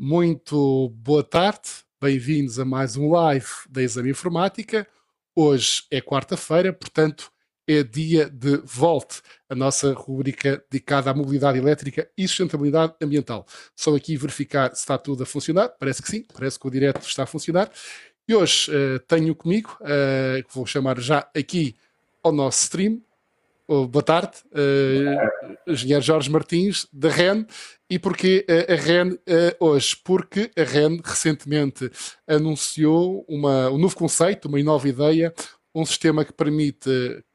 Muito boa tarde, bem-vindos a mais um live da Exame Informática. Hoje é quarta-feira, portanto, é dia de Volte, a nossa rubrica dedicada à mobilidade elétrica e sustentabilidade ambiental. Só aqui verificar se está tudo a funcionar, parece que sim, parece que o direto está a funcionar. E hoje uh, tenho comigo, uh, vou chamar já aqui ao nosso stream, Oh, boa tarde, uh, engenheiro Jorge Martins, da REN. E porquê a REN uh, hoje? Porque a REN recentemente anunciou uma, um novo conceito, uma nova ideia, um sistema que permite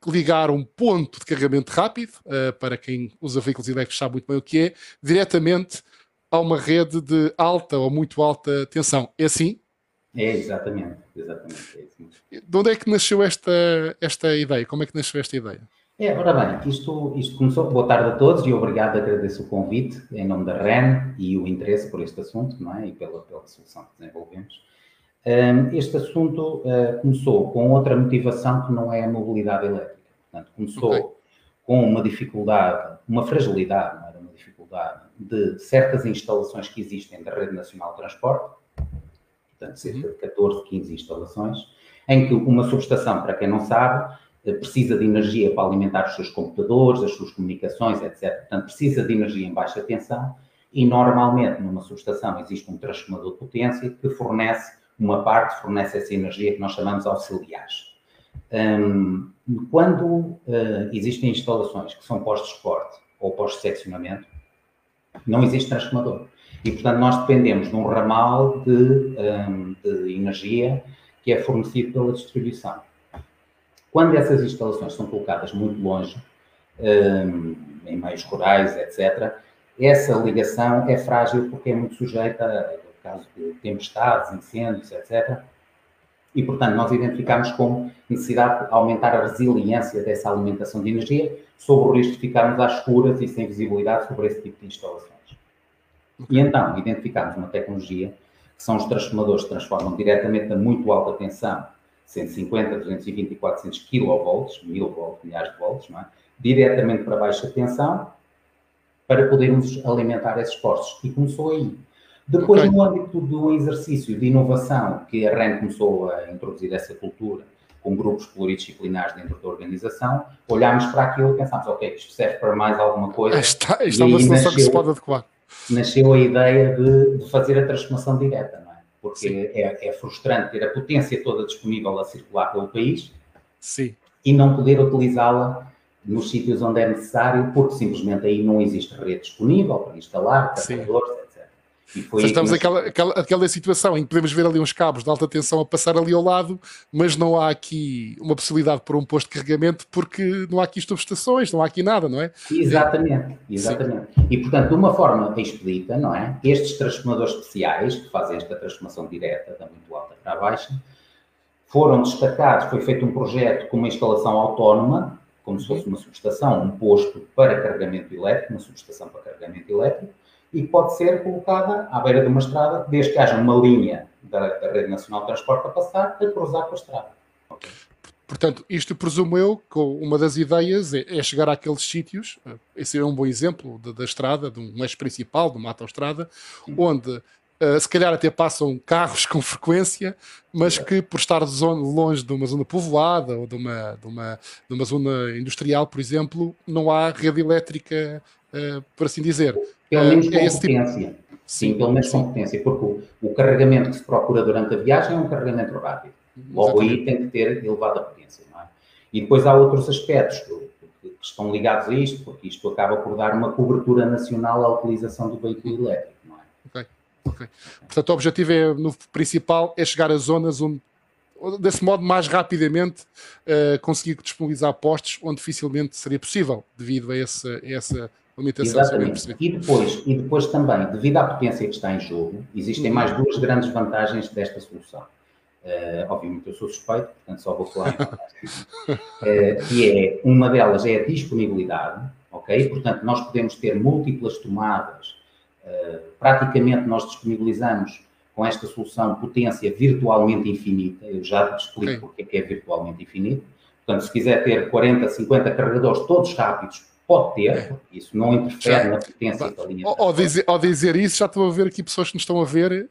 ligar um ponto de carregamento rápido, uh, para quem usa veículos elétricos sabe muito bem o que é, diretamente a uma rede de alta ou muito alta tensão. É assim? É, exatamente. exatamente é assim. De onde é que nasceu esta, esta ideia? Como é que nasceu esta ideia? É, ora bem, isto, isto começou. Boa tarde a todos e obrigado, agradeço o convite em nome da REN e o interesse por este assunto, não é? E pela, pela solução que desenvolvemos. Um, este assunto uh, começou com outra motivação que não é a mobilidade elétrica. Portanto, começou okay. com uma dificuldade, uma fragilidade, não era uma dificuldade, de certas instalações que existem da Rede Nacional de Transporte, portanto, cerca de 14, 15 instalações, em que uma subestação, para quem não sabe, precisa de energia para alimentar os seus computadores, as suas comunicações, etc. Portanto, precisa de energia em baixa tensão e, normalmente, numa subestação existe um transformador de potência que fornece uma parte, fornece essa energia que nós chamamos auxiliares. Um, quando uh, existem instalações que são postos de ou postos de seccionamento, não existe transformador. E, portanto, nós dependemos de um ramal de, um, de energia que é fornecido pela distribuição. Quando essas instalações são colocadas muito longe, um, em meios rurais, etc., essa ligação é frágil porque é muito sujeita, no caso de tempestades, incêndios, etc. E, portanto, nós identificamos como necessidade de aumentar a resiliência dessa alimentação de energia, sob o risco de ficarmos às escuras e sem visibilidade sobre esse tipo de instalações. E então, identificamos uma tecnologia que são os transformadores que transformam diretamente a muito alta tensão 150, 220 e 400 kV, 1000 volts, milhares de volts, é? diretamente para baixa tensão, para podermos alimentar esses postos. E começou aí. Depois, okay. no âmbito do exercício de inovação, que a REN começou a introduzir essa cultura, com grupos pluridisciplinares dentro da organização, olhámos para aquilo e pensámos, ok, isto serve para mais alguma coisa. Está, está é uma solução nasceu, que se pode adequar. Nasceu a ideia de, de fazer a transformação direta porque é, é, frustrante ter a potência toda disponível a circular pelo país Sim. e não poder utilizá-la nos sítios onde é necessário, porque simplesmente aí não existe rede disponível para instalar, carregadores, foi estamos naquela aquela, aquela situação em que podemos ver ali uns cabos de alta tensão a passar ali ao lado, mas não há aqui uma possibilidade para um posto de carregamento porque não há aqui subestações, não há aqui nada, não é? Exatamente, exatamente. Sim. E portanto, de uma forma expedita, não é? Estes transformadores especiais que fazem esta transformação direta da muito alta para a baixa foram destacados, foi feito um projeto com uma instalação autónoma, como se fosse uma subestação, um posto para carregamento elétrico, uma subestação para carregamento elétrico, e pode ser colocada à beira de uma estrada, desde que haja uma linha da, da Rede Nacional de Transporte a passar, a cruzar com a estrada. Okay. Portanto, isto presumo eu que uma das ideias é, é chegar àqueles sítios, eh, esse é um bom exemplo da, da estrada, de um eixo principal, de uma autoestrada, onde Uh, se calhar até passam carros com frequência, mas que por estar longe de uma zona povoada ou de uma, de uma, de uma zona industrial, por exemplo, não há rede elétrica, uh, por assim dizer. Pelo menos com é potência. Tipo... Sim, pelo menos com potência, porque o, o, carregamento que se procura durante a viagem é um carregamento rápido. Logo aí tem que ter elevada potência, não é? E depois há outros aspectos que, que, estão ligados a isto, porque isto acaba por dar uma cobertura nacional à utilização do veículo elétrico, não é? Ok, ok. Portanto, o objetivo é, no principal é chegar a zonas onde desse modo, mais rapidamente uh, conseguir disponibilizar postos onde dificilmente seria possível, devido a essa, a essa limitação. Exatamente. E depois, e depois também, devido à potência que está em jogo, existem uhum. mais duas grandes vantagens desta solução. Uh, obviamente eu sou suspeito, portanto só vou falar uh, que é, uma delas é a disponibilidade, ok? Portanto, nós podemos ter múltiplas tomadas, uh, praticamente nós disponibilizamos com esta solução potência virtualmente infinita, eu já te explico okay. porque é que é virtualmente infinito, portanto, se quiser ter 40, 50 carregadores todos rápidos, Pode ter, isso não interfere já, na potência da linha. Ao, dizer, ao dizer isso, já estou a ver aqui pessoas que nos estão a ver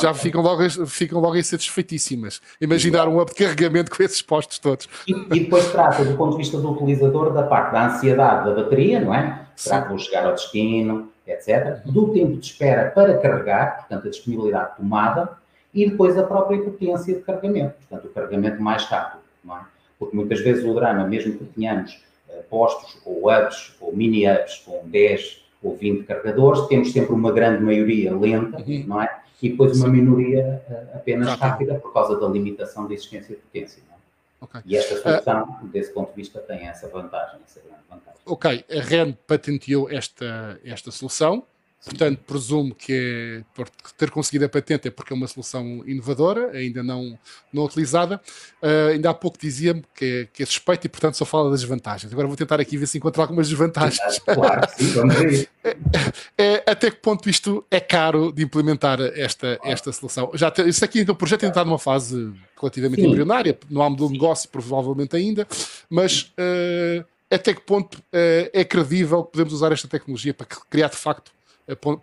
já ficam logo, ficam logo insatisfeitíssimas. Imaginar um up de carregamento com esses postos todos. E, e, depois trata, do ponto de vista do utilizador, da parte da ansiedade da bateria, não é? Será que vou chegar ao destino, etc. Do tempo de espera para carregar, portanto, a disponibilidade de tomada, e depois a própria potência de carregamento, portanto, o carregamento mais rápido, não é? Porque muitas vezes o drama, mesmo que tenhamos postos ou hubs ou mini hubs com 10 ou 20 carregadores, temos sempre uma grande maioria lenta, uhum. não é? e depois uma minoria uh, apenas rápida. rápida por causa da limitação da existência de potência. É? Okay. E esta solução, uh, desse ponto de vista, tem essa vantagem, essa grande vantagem. Ok, a REN patenteou esta, esta solução. Portanto, presumo que é, por ter conseguido a patente é porque é uma solução inovadora, ainda não, não utilizada. Uh, ainda há pouco dizia-me que, é, que é suspeito e, portanto, só fala das vantagens. Agora vou tentar aqui ver se encontro algumas desvantagens. Claro, sim, vamos ver. é, até que ponto isto é caro de implementar esta, esta solução? Já te, isso aqui, então, o projeto ainda está numa fase relativamente sim. embrionária, no âmbito do negócio, provavelmente ainda, mas. Uh, até que ponto uh, é credível podemos usar esta tecnologia para criar de facto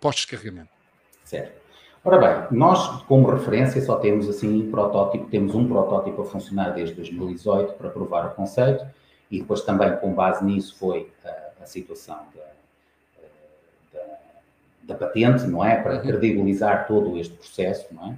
postos de carregamento. Certo. Ora bem, nós, como referência, só temos assim um protótipo, temos um protótipo a funcionar desde 2018 para provar o conceito e depois também com base nisso foi a, a situação da, da, da, patente, não é? Para uhum. credibilizar todo este processo, não é?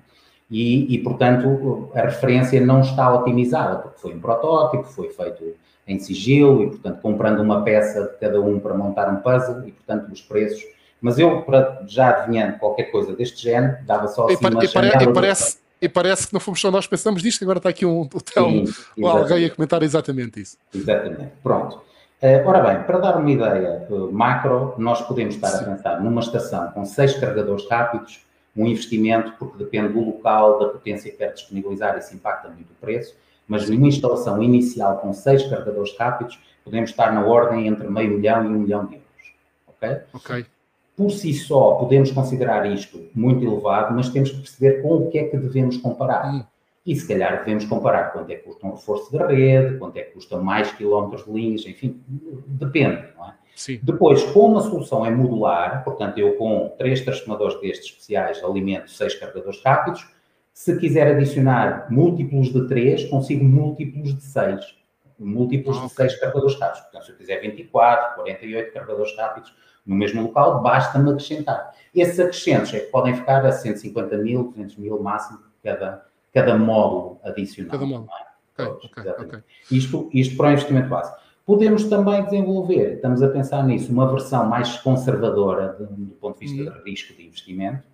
E, e, portanto, a referência não está otimizada, porque foi um protótipo, foi feito em sigilo e, portanto, comprando uma peça de cada um para montar um puzzle e, portanto, os preços mas eu, para, já adivinhando qualquer coisa deste género, dava só assim e, uma e, pare, e parece, e parece que não fomos só nós pensamos disto, agora está aqui um, o Telmo, alguém a comentar exatamente isso. Exatamente, pronto. Uh, ora bem, para dar uma ideia uh, macro, nós podemos estar Sim. a pensar numa estação com seis carregadores rápidos, um investimento, porque depende do local, da potência que quer disponibilizar, isso impacta muito o preço, mas numa instalação inicial com seis carregadores rápidos, podemos estar na ordem entre meio milhão e um milhão de euros. Ok? Ok por si só podemos considerar isto muito elevado, mas temos que perceber com o que é que devemos comparar. Hum. E se calhar devemos comparar quanto é que custa um reforço de rede, quanto é que custa mais quilómetros de linhas, enfim, depende, não é? Sim. Depois, como a solução é modular, portanto, eu com três transformadores destes especiais alimento seis carregadores rápidos, se quiser adicionar múltiplos de três, consigo múltiplos de seis. Múltiplos de seis carregadores rápidos. Portanto, se eu quiser 24, 48 carregadores rápidos, no mesmo local, basta-me acrescentar. Esses acrescentos é que podem ficar a 150 mil, 200 mil máximo cada, cada módulo adicional. Cada módulo. É? Okay, okay, okay. Isto, isto para o investimento básico. Podemos também desenvolver, estamos a pensar nisso, uma versão mais conservadora de, do ponto de vista hum. de risco de investimento,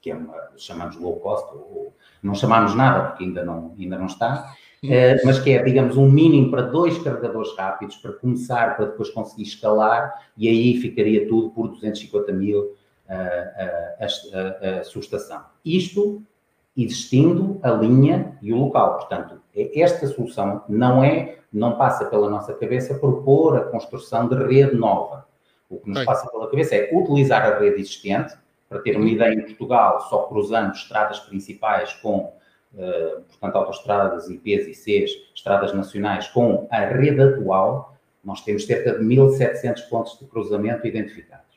que é uma, chamamos low cost, ou não chamamos nada porque ainda não, ainda não está, Uh, mas que é, digamos, um mínimo para dois carregadores rápidos para começar, para depois conseguir escalar, e aí ficaria tudo por 250 mil uh, uh, a, a, a subestação. Isto existindo a linha e o local. Portanto, é, esta solução não é, não passa pela nossa cabeça propor a construção de rede nova. O que nos passa pela cabeça é utilizar a rede existente, para ter uma uhum. ideia em Portugal, só cruzando estradas principais com uh, portanto, autoestradas, IPs e Cs, estradas nacionais, com a rede atual, nós temos cerca de 1.700 pontos de cruzamento identificados.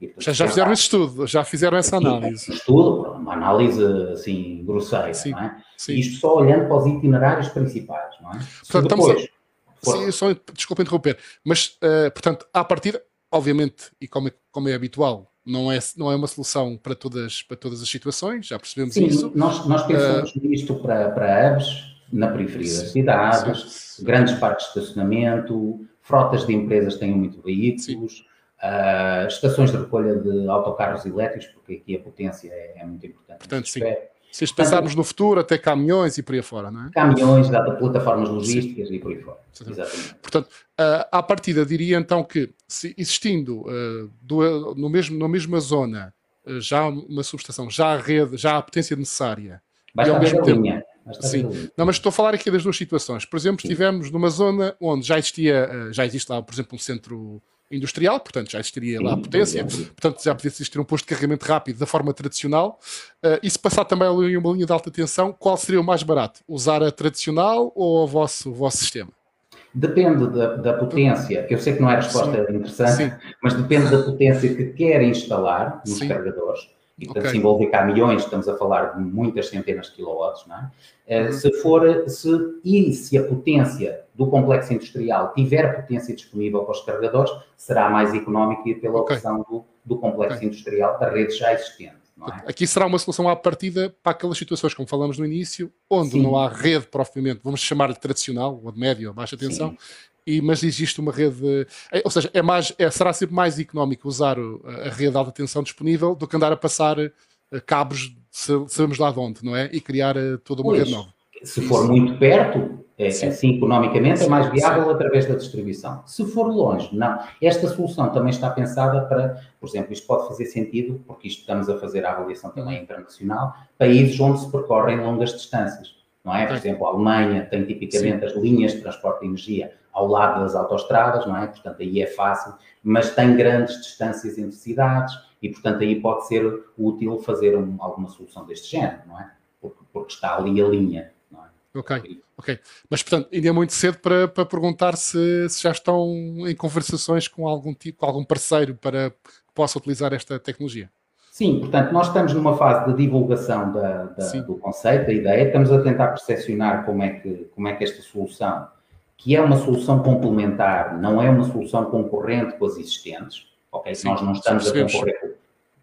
E, portanto, já, já fizeram esse estudo, já fizeram essa análise. Um estudo, uma análise assim grosseira, sim, não é? Sim. Isto só olhando para os itinerários principais, não é? Portanto, depois, estamos a... Sim, só, desculpa interromper, mas, uh, portanto, à partida, obviamente, e como é, como é habitual, não é, não é uma solução para todas, para todas as situações, já percebemos Sim, isso. Nós, nós pensamos uh, nisto para, para hubs, na periferia sim, das cidades, sim. grandes parques de estacionamento, frotas de empresas têm muito veículos, uh, estações de recolha de autocarros elétricos, porque aqui a potência é, é muito importante. Portanto, sim. Se pensarmos no futuro, até caminhões e por aí fora, não é? Caminhões, plataformas logísticas Sim. e por aí fora. Exatamente. Portanto, uh, à partida, diria então que, se existindo uh, do, no mesmo, na mesma zona uh, já uma subestação, já a rede, já a potência necessária, Basta e ao mesmo tempo. Linha. Sim, não, mas estou a falar aqui das duas situações. Por exemplo, estivemos numa zona onde já existia, já existe lá, por exemplo, um centro industrial, portanto já existiria lá a potência, portanto já podia existir um posto de carregamento rápido da forma tradicional. Uh, e se passar também em uma linha de alta tensão, qual seria o mais barato? Usar a tradicional ou o vosso, o vosso sistema? Depende da, da, potência, eu sei que não é a resposta Sim. interessante, Sim. mas depende da potência que quer instalar nos Sim. carregadores. E, portanto, okay. se envolver cá milhões, estamos a falar de muitas centenas de quilowatts, não é? Eh, uhum. Se for, se, e se a potência do complexo industrial tiver potência disponível para os carregadores, será mais económico ir pela okay. opção do, do complexo okay. industrial da rede já existente. É? Aqui será uma solução à partida para aquelas situações, como falamos no início, onde Sim. não há rede, propriamente, vamos chamar-lhe tradicional, ou de média ou baixa tensão, e, mas existe uma rede, é, ou seja, é mais, é, será sempre mais económico usar a rede de alta tensão disponível do que andar a passar eh, cabos, sabemos lá de onde, não é? E criar eh, toda uma pois, rede nova. Se for muito perto, é, assim, economicamente, é mais viável sim. através da distribuição. Se for longe, não. Esta solução também está pensada para, por exemplo, isto pode fazer sentido, porque isto estamos a fazer a avaliação também internacional, países onde se percorrem longas distâncias. Não é? Por exemplo, a Alemanha tem tipicamente sim. as linhas de transporte de energia ao lado das autoestradas, não é? Portanto, aí é fácil, mas tem grandes distâncias entre cidades e, portanto, aí pode ser útil fazer um, alguma solução deste género, não é? Porque, porque está ali a linha. Ok, ok. Mas, portanto, ainda é muito cedo para, para perguntar se, se, já estão em conversações com algum tipo, com algum parceiro para que possa utilizar esta tecnologia. Sim, portanto, nós estamos numa fase de divulgação da, da, do conceito, da ideia, estamos a tentar percepcionar como é, que, como é que esta solução, que é uma solução complementar, não é uma solução concorrente com as existentes, ok? Sim, nós não estamos a concorrer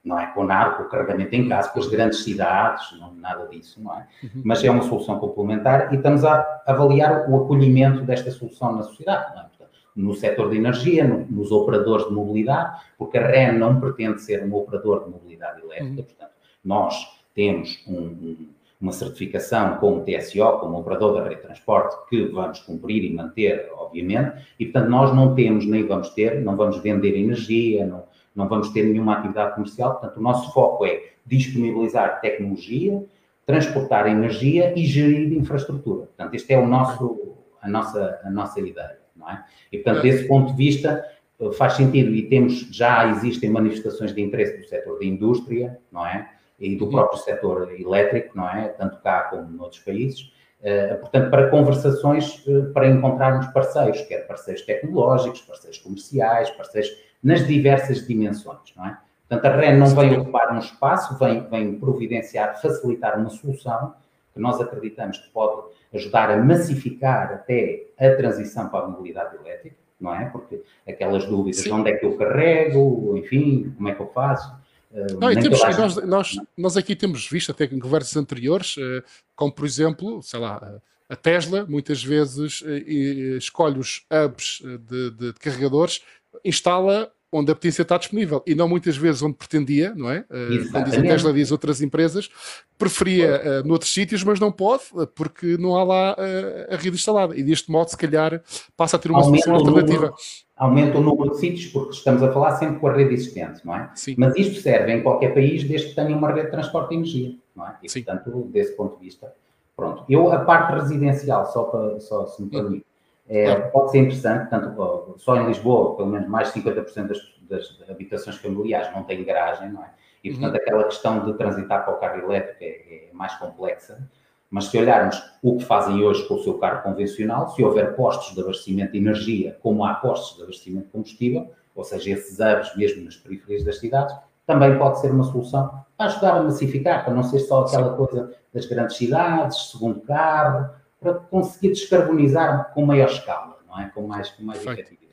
não é com nada, com o carregamento em casa, com as grandes cidades, não, nada disso, não é? Uhum. Mas é uma solução complementar e estamos a avaliar o acolhimento desta solução na sociedade, é? No setor de energia, no, nos operadores de mobilidade, porque a REN não pretende ser um operador de mobilidade elétrica, uhum. portanto, nós temos um, um, uma certificação com o TSO, como operador da rede de transporte, que vamos cumprir e manter, obviamente, e portanto nós não temos, nem vamos ter, não vamos vender energia, não, não vamos ter nenhuma atividade comercial, portanto, o nosso foco é disponibilizar tecnologia, transportar energia e gerir infraestrutura. Portanto, este é o nosso, a, nossa, a nossa ideia, não é? E, portanto, desse ponto de vista, eh, faz sentido e temos, já existem manifestações de interesse do setor da indústria, não é? E do uhum. próprio setor elétrico, não é? Tanto cá como noutros países. Uh, portanto, para conversações, uh, para encontrarmos parceiros, quer parceiros tecnológicos, parceiros comerciais, parceiros nas diversas dimensões, não é? Portanto, a REN não vem ocupar um espaço, vem, vem providenciar, facilitar uma solução que nós acreditamos que pode ajudar a massificar até a transição para a mobilidade elétrica, não é? Porque aquelas dúvidas, Sim. onde é que eu carrego, enfim, como é que eu faço? Eh, não, temos, nós, nós, nós, aqui temos visto até em conversas anteriores, eh, como por exemplo, sei lá, a Tesla muitas vezes eh, escolhe os hubs de, de, de carregadores instala onde a potência está disponível e não muitas vezes onde pretendia, não é? Uh, quando diz a Tesla, diz outras empresas, preferia uh, noutros sítios, mas não pode, porque não há lá uh, a rede instalada. E deste modo, se calhar, passa a ter uma aumenta solução alternativa. Número, aumenta o número de sítios, porque estamos a falar sempre com a rede existente, não é? Sim. Mas isto serve em qualquer país, desde que tenha uma rede de transporte de energia, não é? E, Sim. portanto, desse ponto de vista, pronto. Eu, a parte residencial, só, para, só se me hum. permite, é, pode ser interessante, tanto só em Lisboa, pelo menos mais de 50% das, das, habitações familiares não têm garagem, não é? E, portanto, uhum. aquela questão de transitar para o carro elétrico é, é, mais complexa. Mas se olharmos o que fazem hoje com o seu carro convencional, se houver postos de abastecimento de energia, como há postos de abastecimento de combustível, ou seja, esses hubs mesmo nas periferias das cidades, também pode ser uma solução para ajudar a massificar, para não ser só aquela coisa das grandes cidades, segundo carro, para conseguir descarbonizar com maior escala, não é? Com mais, com mais efetividade.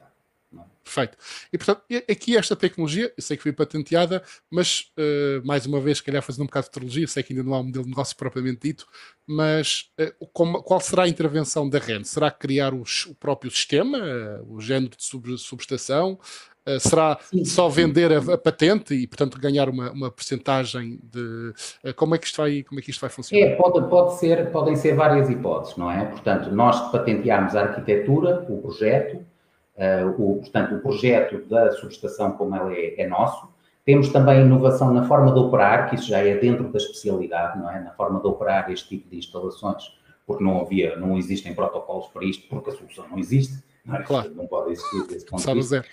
Perfeito. E portanto, aqui esta tecnologia, eu sei que foi patenteada, mas uh, mais uma vez, se calhar fazendo um bocado de teologia, sei que ainda não há um modelo de negócio propriamente dito, mas uh, como, qual será a intervenção da REN? Será criar os, o próprio sistema, uh, o género de sub, subestação? Será sim, só vender a, a, patente e, portanto, ganhar uma, uma percentagem de. Como, é que isto vai, como é que isto vai funcionar? É, pode, pode ser, podem ser várias hipóteses, não é? Portanto, nós patentearmos a arquitetura, o projeto, o, portanto, o projeto da subestação como ela é, é nosso. Temos também inovação na forma de operar, que isso já é dentro da especialidade, não é? Na forma de operar este tipo de instalações, porque não havia, não existem protocolos para isto, porque a solução não existe, não, é? claro. não pode existir desse ponto de vista.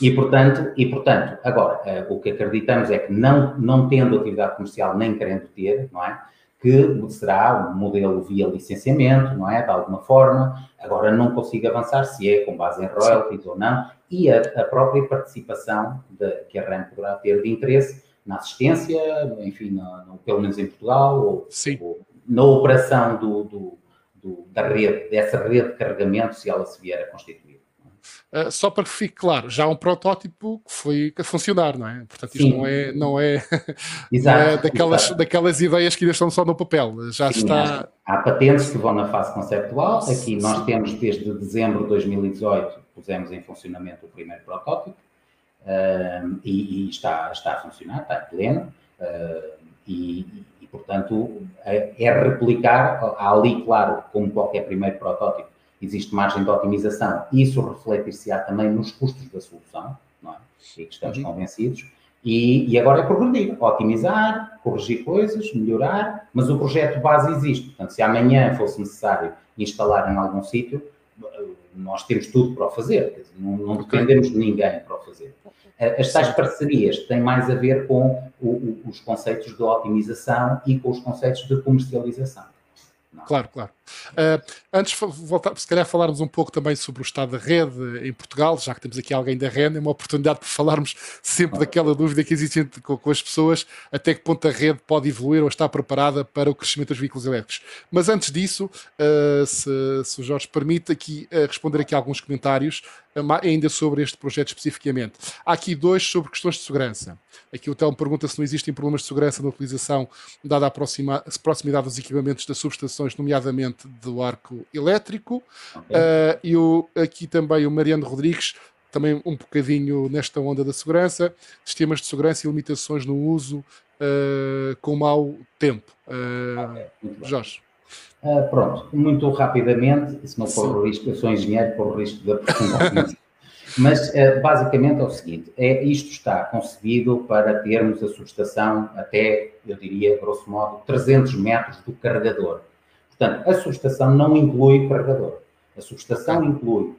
E portanto, e, portanto agora, uh, o que acreditamos é que não, não tendo atividade comercial nem querendo ter, não é? Que será um modelo via licenciamento, não é? De alguma forma. Agora não consigo avançar se é com base em royalties ou não. E a, a própria participação de, que a RAM poderá ter de interesse na assistência, enfim, no, pelo menos em Portugal, ou, ou na operação do, do, do, da rede, dessa rede de carregamento, se ela se vier a constituir. Uh, só para que fique claro, já há um protótipo que foi a funcionar, não é? Portanto, isto Sim. não é, não é, exato, não é daquelas, daquelas ideias que ainda estão só no papel, já Sim, está. Há, patentes que vão na fase conceptual. Aqui nós temos desde dezembro de 2018 pusemos em funcionamento o primeiro protótipo uh, e, e, está, está a funcionar, está em pleno. Uh, e, e, portanto, é, é replicar, há ali, claro, como qualquer primeiro protótipo, existe margem de otimização. Isso refletir-se-á também nos custos da solução, não é? E que estamos uhum. convencidos. E, e, agora é progredir, otimizar, corrigir coisas, melhorar, mas o projeto base existe. Portanto, se amanhã fosse necessário instalar em algum sítio, nós temos tudo para o fazer, dizer, não, não dependemos de ninguém para o fazer. As tais parcerias têm mais a ver com o, o, os conceitos de otimização e com os conceitos de comercialização. Claro, claro. Uh, antes, voltar, se calhar falarmos um pouco também sobre o estado da rede em Portugal, já que temos aqui alguém da rede, é uma oportunidade para falarmos sempre daquela dúvida que existe com, com, as pessoas, até que ponto a rede pode evoluir ou está preparada para o crescimento dos veículos elétricos. Mas antes disso, uh, se, se, o Jorge permite, aqui uh, responder aqui a alguns comentários, ainda sobre este projeto especificamente. Há aqui dois sobre questões de segurança. Aqui o Telmo pergunta se não existem problemas de segurança na utilização, dada a proximidade dos equipamentos das subestações, nomeadamente do arco elétrico. Okay. Uh, e o, aqui também o Mariano Rodrigues, também um bocadinho nesta onda da segurança, sistemas de segurança e limitações no uso uh, com mau tempo. Uh, okay. Jorge. Uh, pronto, muito rapidamente, se não for o risco, eu sou engenheiro, por risco de aprofundamento. Mas uh, basicamente é o seguinte: é, isto está concebido para termos a subestação até, eu diria, grosso modo, 300 metros do carregador. Portanto, a subestação não inclui o carregador. A subestação inclui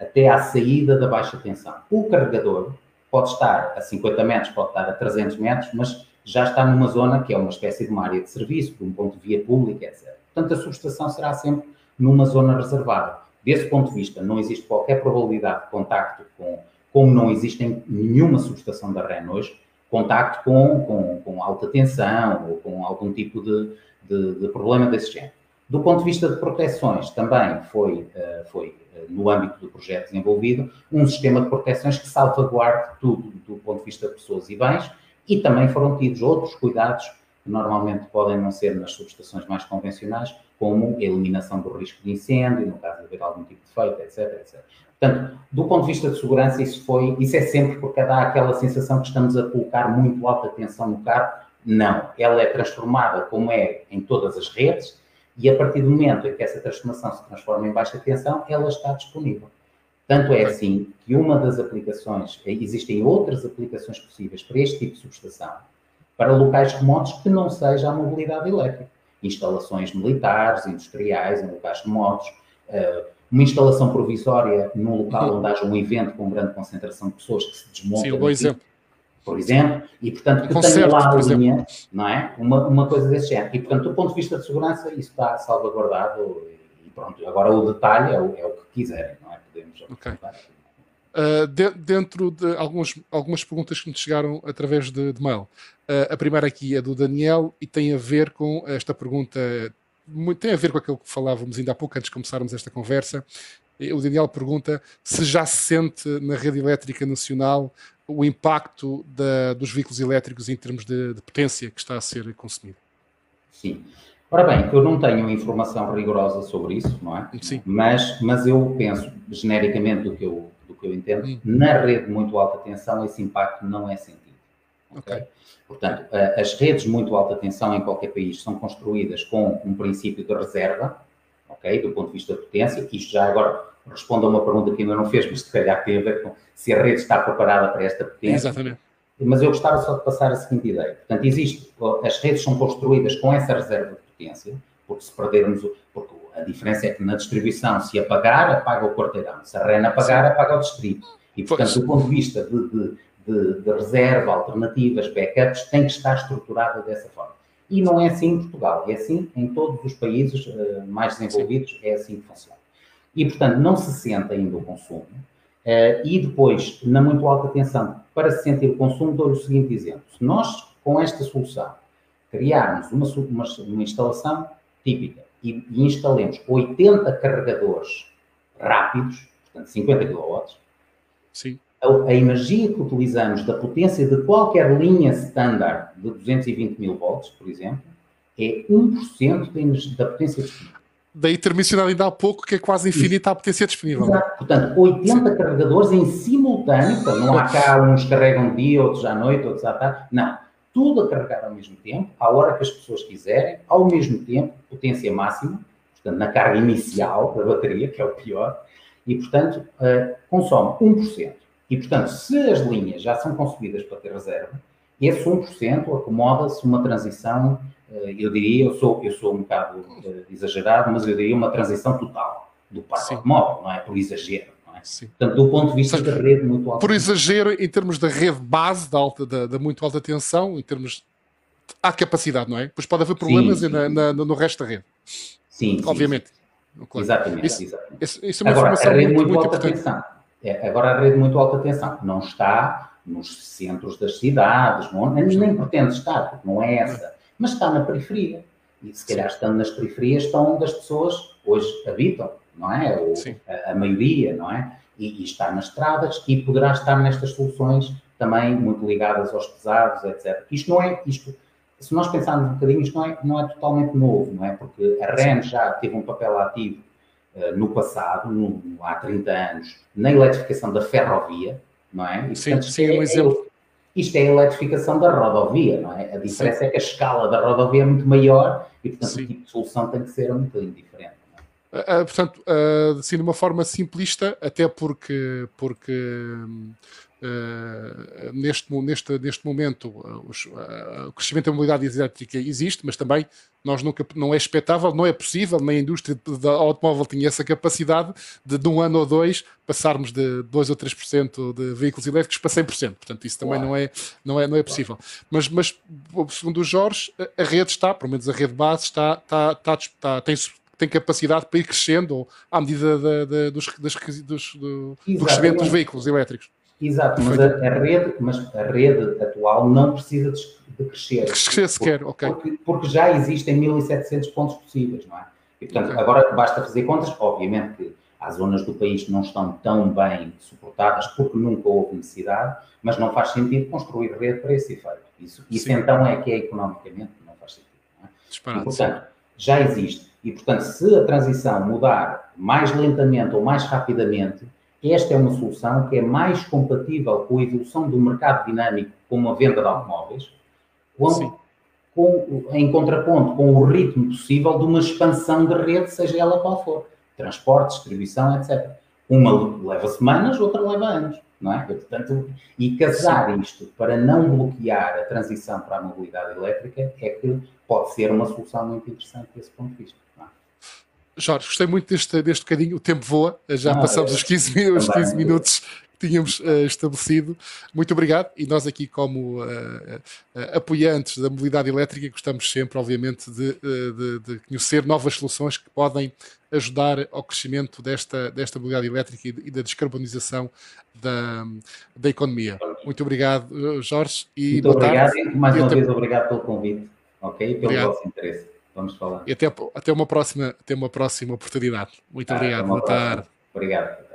até à saída da baixa tensão. O carregador pode estar a 50 metros, pode estar a 300 metros, mas já está numa zona que é uma espécie de uma área de serviço, de um ponto de via pública, etc. Portanto, a subestação será sempre numa zona reservada. Desse ponto de vista, não existe qualquer probabilidade de contacto com, como não existe nenhuma subestação da REN hoje, contacto com, com, com alta tensão ou com algum tipo de, de, de, problema desse género. Do ponto de vista de proteções, também foi, uh, foi uh, no âmbito do projeto desenvolvido um sistema de proteções que salvaguarde tudo do ponto de vista de pessoas e bens e também foram tidos outros cuidados normalmente podem não ser nas subestações mais convencionais, como eliminação do risco de incêndio, no caso de haver algum tipo de defeito, etc, etc. Portanto, do ponto de vista de segurança, isso foi, isso é sempre porque dá aquela sensação que estamos a colocar muito alta tensão no carro. Não, ela é transformada como é em todas as redes e a partir do momento em que essa transformação se transforma em baixa tensão, ela está disponível. Tanto é assim que uma das aplicações, existem outras aplicações possíveis para este tipo de subestação, para locais remotos que não seja a mobilidade elétrica. Instalações militares, industriais, em locais remotos, eh, uma instalação provisória num local uhum. onde haja um evento com grande concentração de pessoas que se desmontam. Sim, bom exemplo. Por exemplo, e portanto que tenha lá a linha, não é? Uma, uma coisa desse género. E portanto, do ponto de vista de segurança, isso está salvaguardado e pronto. Agora o detalhe é o, é o que quiserem, não é? Podemos okay. Uh, de, dentro de algumas, algumas perguntas que me chegaram através de, de mail. Uh, a primeira aqui é do Daniel e tem a ver com esta pergunta, tem a ver com aquilo que falávamos ainda há pouco, antes de começarmos esta conversa. O Daniel pergunta se já se sente na rede elétrica nacional o impacto da, dos veículos elétricos em termos de, de potência que está a ser consumido. Sim. Ora bem, eu não tenho informação rigorosa sobre isso, não é? Sim. Mas, mas eu penso, genericamente, do que eu, que eu entendo, hum. na rede de muito alta tensão, esse impacto não é sentido. Ok. okay? Portanto, as redes de muito alta tensão em qualquer país são construídas com um princípio de reserva, ok? Do ponto de vista da potência. Isto já agora responde a uma pergunta que ainda não fez, mas se calhar tem a ver com se a rede está preparada para esta potência. Exatamente. Mas eu gostava só de passar a seguinte ideia. Portanto, existe, as redes são construídas com essa reserva de potência, porque se perdermos, porque a diferença é que na distribuição, se apagar, apaga o quarteirão. Se a REN apagar, Sim. apaga o distrito. E, portanto, do ponto de vista de, de de, de reserva, alternativas, backups, tem que estar estruturada dessa forma. E não é assim em Portugal, é assim em todos os países uh, mais desenvolvidos, Sim. é assim que funciona. E, portanto, não se sente ainda o consumo. Uh, e depois, na muito alta tensão, para se sentir o consumo, dou-lhe o seguinte exemplo. Se nós, com esta solução, criarmos uma, uma, uma instalação típica e, e, instalemos 80 carregadores rápidos, portanto 50 kW, Sim. A, a, energia que utilizamos da potência de qualquer linha standard de 220 mil volts, por exemplo, é 1% da, da potência disponível. Daí mencionado ainda há pouco que é quase infinita a potência disponível. Exato. Portanto, 80 carregadores em simultâneo, portanto, não há cá uns carregam dia, outros à noite, outros à tarde. Não. Tudo a carregar ao mesmo tempo, à hora que as pessoas quiserem, ao mesmo tempo, potência máxima, portanto, na carga inicial da bateria, que é o pior, e, portanto, uh, consome 1%. E, portanto, se as linhas já são concebidas para ter reserva, esse 1% acomoda-se uma transição, uh, eu diria, eu sou, eu sou um bocado uh, exagerado, mas eu diria uma transição total do parque automóvel, não é? Por exagero. É? Portanto, do ponto de vista da rede muito alta. Por exagero, em termos da rede base, da, alta, da, da muito alta tensão, em termos. Há capacidade, não é? Pois pode haver problemas sim. Na, na, no resto da rede. Sim. Obviamente. Sim. Claro. Exatamente, isso, exatamente. Isso, isso é uma agora, informação a rede muito, muito, alta tensão. É, agora, a rede muito alta tensão não está nos centros das cidades, não, nem pretende estar, porque não é essa, mas está na periferia. E se calhar estando nas periferias estão onde as pessoas hoje habitam, não é? Ou a, a, maioria, não é? E, e, está nas estradas e poderá estar nestas soluções também muito ligadas aos pesados, etc. Isto não é, isto, se nós pensarmos um bocadinho, isto não é, não é totalmente novo, não é? Porque a REN já teve um papel ativo uh, no passado, no, há 30 anos, na eletrificação da ferrovia, não é? E, sim, portanto, sim, é, um exemplo. É, isto é a eletrificação da rodovia, não é? A diferença sim. é que a escala da rodovia é muito maior e, portanto, sim. o tipo de solução tem que ser um bocadinho diferente. Uh, portanto, uh, assim, de uma forma simplista, até porque, porque Uh, neste, neste, neste momento os, o crescimento da mobilidade elétrica existe, mas também nós nunca, não é expectável, não é possível, nem a indústria da automóvel tinha essa capacidade de, de um ano ou dois passarmos de 2 ou 3% de veículos elétricos para 100%. Portanto, isso também não, é, não, é, não é possível. Mas, mas, segundo o Jorge, a rede está, pelo menos a rede base, está, está, está, está tem, tem capacidade para ir crescendo à medida da, da, dos, das, dos, do, do crescimento dos veículos elétricos. Exato, mas a, a, rede, mas a rede atual não precisa de, de crescer. De crescer sequer, porque, ok. Porque, porque, já existem 1700 pontos possíveis, não é? E, portanto, okay. agora basta fazer contas. Obviamente que há zonas do país que não estão tão bem suportadas porque nunca houve necessidade, mas não faz sentido construir rede para esse efeito. Isso, isso então é que é economicamente não faz sentido. Não é? Disparado, e, portanto, já existe. E, portanto, se a transição mudar mais lentamente ou mais rapidamente, esta é uma solução que é mais compatível com a evolução do mercado dinâmico, como a venda de automóveis, com, com, em contraponto com o ritmo possível de uma expansão de rede, seja ela qual for. Transporte, distribuição, etc. Uma leva semanas, outra leva anos. Não é? Portanto, e casar isto para não bloquear a transição para a mobilidade elétrica é que pode ser uma solução muito interessante desse ponto de vista. Jorge, gostei muito deste, deste bocadinho. O tempo voa, já ah, passamos é, os 15, os 15 minutos que tínhamos uh, estabelecido. Muito obrigado. E nós, aqui, como uh, uh, apoiantes da mobilidade elétrica, gostamos sempre, obviamente, de, de, de, conhecer novas soluções que podem ajudar ao crescimento desta, desta mobilidade elétrica e, e da descarbonização da, da economia. Muito obrigado, Jorge. E muito obrigado. Tarde. Mais uma vez, obrigado pelo convite. Ok? Pelo obrigado. vosso interesse. Vamos falar. E até, até, uma, próxima, até uma próxima oportunidade. Muito ah, obrigado. Boa tarde. Obrigado.